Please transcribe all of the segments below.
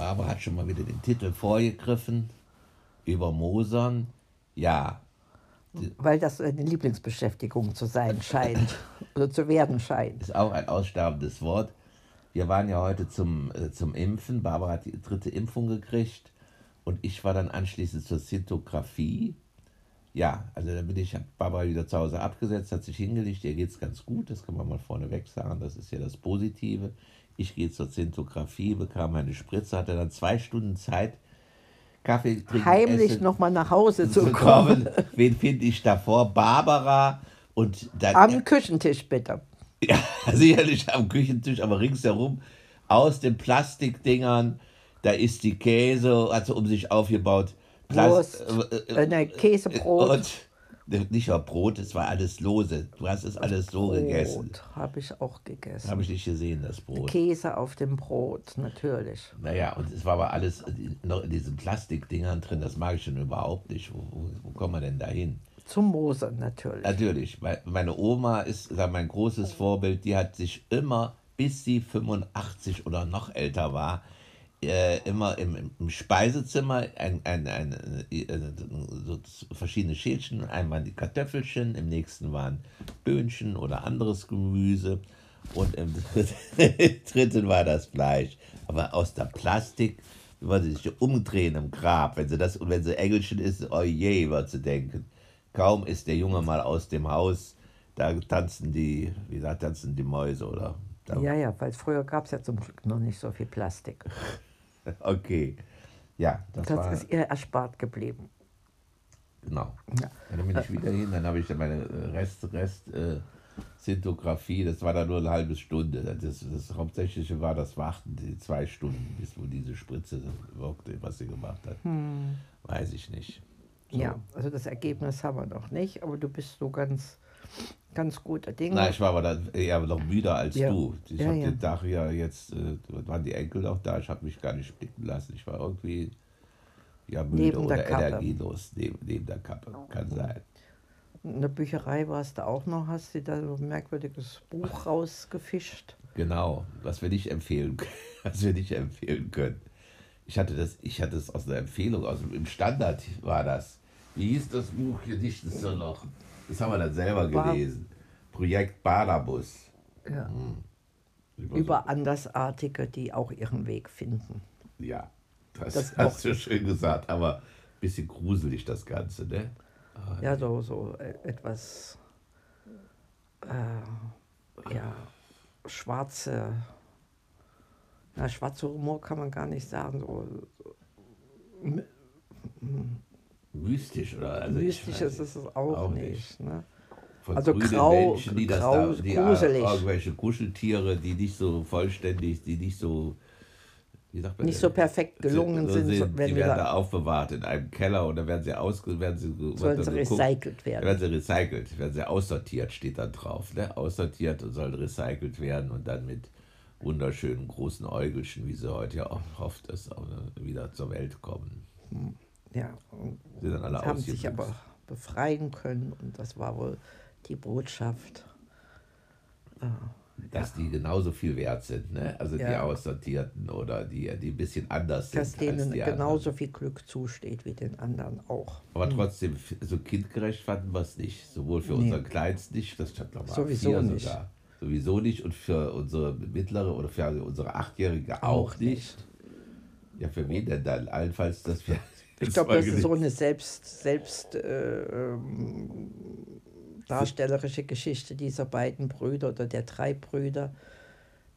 Barbara hat schon mal wieder den Titel vorgegriffen. Über Mosern. Ja. Weil das eine Lieblingsbeschäftigung zu sein scheint oder zu werden scheint. Ist auch ein aussterbendes Wort. Wir waren ja heute zum, äh, zum Impfen. Barbara hat die dritte Impfung gekriegt und ich war dann anschließend zur Zintographie. Ja, also dann bin ich, hab Barbara wieder zu Hause abgesetzt, hat sich hingelegt, ihr geht es ganz gut, das kann man mal vorneweg sagen, das ist ja das Positive. Ich gehe zur Zintographie, bekam meine Spritze, hatte dann zwei Stunden Zeit, Kaffee trinken, Heimlich nochmal nach Hause zu kommen. Wen finde ich davor? Barbara und dann. Am Küchentisch bitte. Ja, sicherlich am Küchentisch, aber ringsherum aus den Plastikdingern, da ist die Käse, also um sich aufgebaut. Plast Wurst, äh, äh, Käsebrot. Und nicht nur Brot, es war alles lose. Du hast es alles so Brot gegessen. habe ich auch gegessen. Habe ich nicht gesehen, das Brot. Käse auf dem Brot, natürlich. Naja, und es war aber alles noch in diesen Plastikdingern drin, das mag ich schon überhaupt nicht. Wo, wo, wo kommen wir denn da hin? Zum Mose natürlich. Natürlich. Meine Oma ist mein großes Vorbild, die hat sich immer, bis sie 85 oder noch älter war, äh, immer im, im, Speisezimmer ein, ein, ein, äh, so verschiedene Schälchen. Einmal die Kartoffelchen, im nächsten waren Böhnchen oder anderes Gemüse und im dritten war das Fleisch. Aber aus der Plastik, wenn sie sich umdrehen im Grab, wenn sie das und wenn sie Engelchen ist, oh je, wird sie denken. Kaum ist der Junge mal aus dem Haus, da tanzen die, wie gesagt, tanzen die Mäuse oder. Ja, ja, weil früher gab es ja zum Glück noch nicht so viel Plastik. Okay. Ja, das, das war, ist ihr erspart geblieben. Genau. Ja. Dann bin ich wieder hin, dann habe ich dann meine Rest, Rest äh, Zintographie, das war dann nur eine halbe Stunde. Das, das Hauptsächliche war das Warten, die zwei Stunden, bis wo diese Spritze wirkte, was sie gemacht hat. Hm. Weiß ich nicht. So. Ja, also das Ergebnis haben wir noch nicht, aber du bist so ganz ganz guter Dinge. Nein, ich war aber dann eher noch müder als ja. du. Ich ja, habe ja. den Tag ja jetzt, äh, waren die Enkel noch da, ich habe mich gar nicht blicken lassen. Ich war irgendwie ja, müde neben oder energielos neben, neben der Kappe. Kann sein. In der Bücherei warst du auch noch, hast du da so ein merkwürdiges Buch rausgefischt. Genau, was wir nicht empfehlen, was wir nicht empfehlen können. Ich hatte das, ich hatte es aus einer Empfehlung, aus dem Standard war das. Wie hieß das Buch hier nicht so noch? Das haben wir dann selber gelesen. Projekt Badabus. Ja. Hm. Über, Über Andersartige, die auch ihren Weg finden. Ja, das, das hast du schön gesagt, aber ein bisschen gruselig das Ganze, ne? Ah, ja, so, so e, etwas, äh, ja, schwarze, na, schwarzer Humor kann man gar nicht sagen, so, so mystisch oder also mystisch ist es auch, auch nicht. nicht. Ne? Also grau, Menschen, die grau, das da, die gruselig. irgendwelche Kuscheltiere, die nicht so vollständig, die nicht so wie sagt man nicht so perfekt gelungen so sind, sind die werden da aufbewahrt in einem Keller und dann werden sie aus werden sie, sollen sie recycelt werden. Werden sie recycelt, werden sie aussortiert, steht da drauf, ne? Aussortiert und sollen recycelt werden und dann mit wunderschönen großen Äugelchen, wie sie heute ja auch oft ist, wieder zur Welt kommen. Hm. Ja, Sie sind alle haben sich aber befreien können und das war wohl die Botschaft. Äh, dass ja. die genauso viel wert sind, ne? also ja. die Aussortierten oder die, die ein bisschen anders Dass sind. Dass denen genauso anderen. viel Glück zusteht wie den anderen auch. Aber mhm. trotzdem, so kindgerecht fanden wir es nicht. Sowohl für nee. unseren Kleinsten nicht, das stand ich Sowieso nicht. sogar. Sowieso nicht und für unsere mittlere oder für unsere Achtjährige auch, auch nicht. nicht. Ja, für wen denn dann? Allenfalls, dass wir ich glaube, das ist so eine selbst, selbst äh, ähm, darstellerische Geschichte dieser beiden Brüder oder der drei Brüder.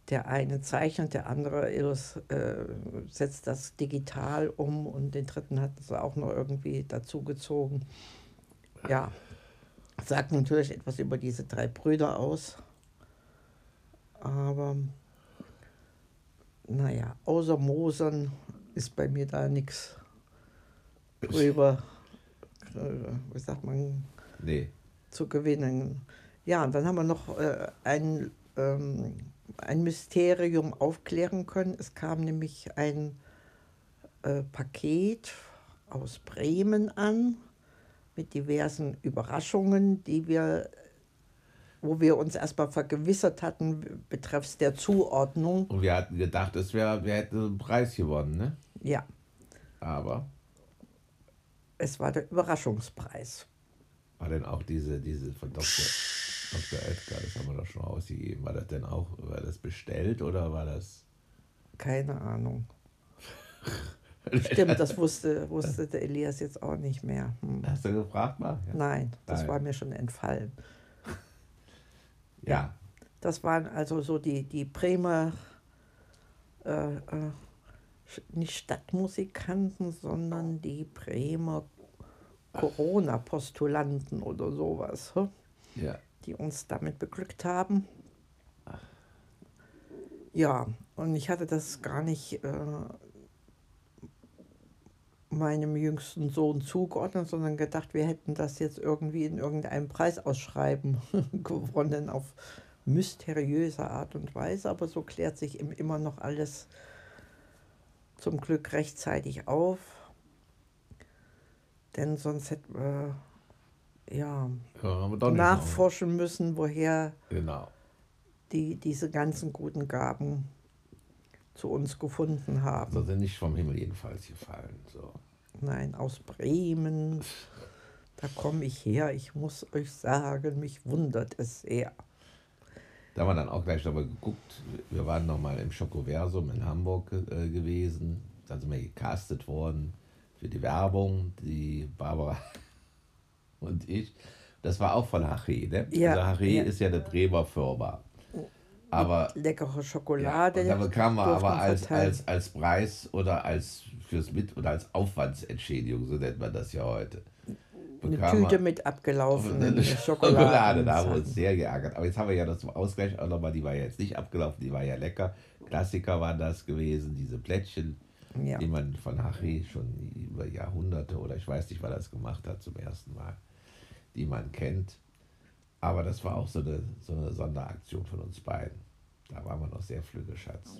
Der eine zeichnet, der andere äh, setzt das digital um und den dritten hat es auch noch irgendwie dazugezogen. Ja, sagt natürlich etwas über diese drei Brüder aus. Aber naja, außer Mosern ist bei mir da nichts drüber, wie sagt man, nee. zu gewinnen. Ja, und dann haben wir noch äh, ein, ähm, ein Mysterium aufklären können. Es kam nämlich ein äh, Paket aus Bremen an mit diversen Überraschungen, die wir wo wir uns erstmal vergewissert hatten, betreffs der Zuordnung. Und wir hatten gedacht, es wär, wir hätten einen Preis gewonnen, ne? Ja, Aber es war der Überraschungspreis. war denn auch diese, diese von Dr. Dr. Edgar, das haben wir doch schon ausgegeben. War das denn auch, war das bestellt oder war das. Keine Ahnung. Stimmt, das wusste, wusste der Elias jetzt auch nicht mehr. Hm. Hast du gefragt mal? Ja. Nein, das Nein. war mir schon entfallen. ja. Das waren also so die, die Bremer, äh, äh, nicht Stadtmusikanten, sondern die Bremer Corona-Postulanten oder sowas, hä? Ja. die uns damit beglückt haben. Ja, und ich hatte das gar nicht äh, meinem jüngsten Sohn zugeordnet, sondern gedacht, wir hätten das jetzt irgendwie in irgendeinem Preisausschreiben gewonnen auf mysteriöse Art und Weise. Aber so klärt sich im- immer noch alles zum Glück rechtzeitig auf. Denn sonst hätten wir ja, Ja, nachforschen müssen, woher Genau. die diese ganzen guten Gaben zu uns gefunden haben. Also sind nicht vom Himmel jedenfalls gefallen. So. Nein, aus Bremen. Da komme ich her. Ich muss euch sagen, mich wundert es sehr. Da haben wir dann auch gleich nochmal geguckt. Wir waren nochmal im Schokoversum in Hamburg äh, gewesen. Da sind wir gecastet worden für die Werbung, die Barbara und ich. Das war auch von Haché, ne? Ja, also Haché ja. ist ja eine Bremer Firma. Aber Leckere ja, Schokolade. und da bekamen wir aber als, als, als Preis oder als fürs Mit oder als Aufwandsentschädigung, so nennt man das ja heute. Eine bekamen wir- Tüte mit abgelaufenen Schokolade, Schokoladen. da haben wir uns sehr geärgert. Aber jetzt haben wir ja das zum Ausgleich auch nochmal, die war ja jetzt nicht abgelaufen, die war ja lecker. Klassiker waren das gewesen, diese Plättchen, Ja. die man von Hachi schon über Jahrhunderte oder ich weiß nicht, wann das gemacht hat zum ersten Mal, die man kennt. Aber das war auch so eine, so eine Sonderaktion von uns beiden. Da waren wir noch sehr flügge, Schatz.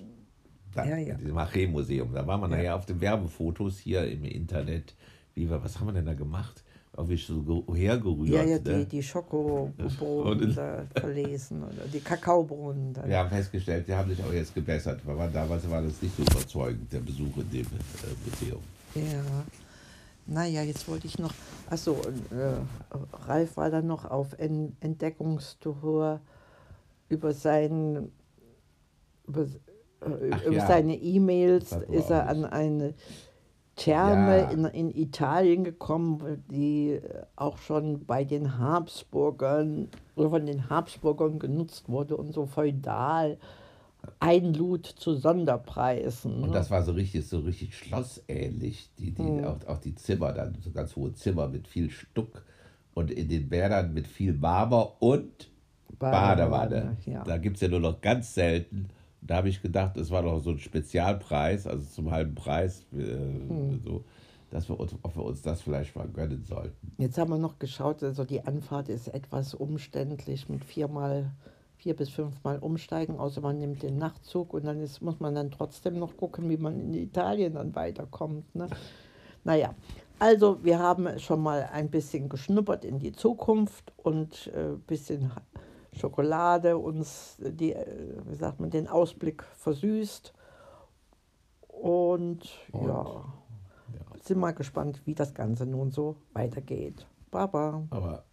Da, Ja, ja. In diesem Haché-Museum. Da waren wir nachher auf den Werbefotos hier im Internet. Wie wir, was haben wir denn da gemacht? Irgendwie so ge- hergerührt. Ja, ja, ne? die, die Schokobohnen Und- da verlesen oder die Kakaobohnen. Dann. Wir haben festgestellt, die haben sich auch jetzt gebessert. Waren, damals war das nicht so überzeugend, der Besuch in dem äh, Museum. Ja. Naja, jetzt wollte ich noch. Achso, äh, Ralf war dann noch auf en Entdeckungstour über seinen. Über, äh, Ach über ja. seine E-Mails ist er an eine Therme Ja. in, in Italien gekommen, die auch schon bei den Habsburgern oder von den Habsburgern genutzt wurde und so feudal einlud zu Sonderpreisen. Und ne? das war so richtig, so richtig schlossähnlich. Die, die, Mhm. auch, auch die Zimmer, dann so ganz hohe Zimmer mit viel Stuck und in den Bädern mit viel Marmor und Badewanne. Ja. Da gibt es ja nur noch ganz selten. Da habe ich gedacht, es war doch so ein Spezialpreis, also zum halben Preis, äh, Hm. so, dass wir uns, ob wir uns das vielleicht mal gönnen sollten. Jetzt haben wir noch geschaut, also die Anfahrt ist etwas umständlich mit viermal, vier bis fünfmal umsteigen, außer man nimmt den Nachtzug und dann ist, muss man dann trotzdem noch gucken, wie man in Italien dann weiterkommt. Ne? Naja, also wir haben schon mal ein bisschen geschnuppert in die Zukunft und ein äh, bisschen Schokolade uns die, äh, wie sagt man, den Ausblick versüßt. Und, Und, ja, Ja. sind mal gespannt, wie das Ganze nun so weitergeht. Baba. Aber